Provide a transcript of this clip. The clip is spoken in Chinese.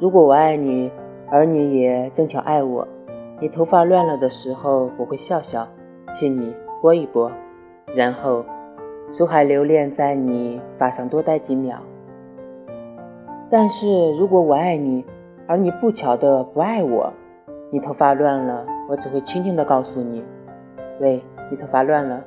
如果我爱你，而你也正巧爱我，你头发乱了的时候，我会笑笑，替你拨一拨，然后苏海留恋在你发上多待几秒。但是如果我爱你，而你不巧的不爱我，你头发乱了，我只会轻轻的告诉你，喂，你头发乱了。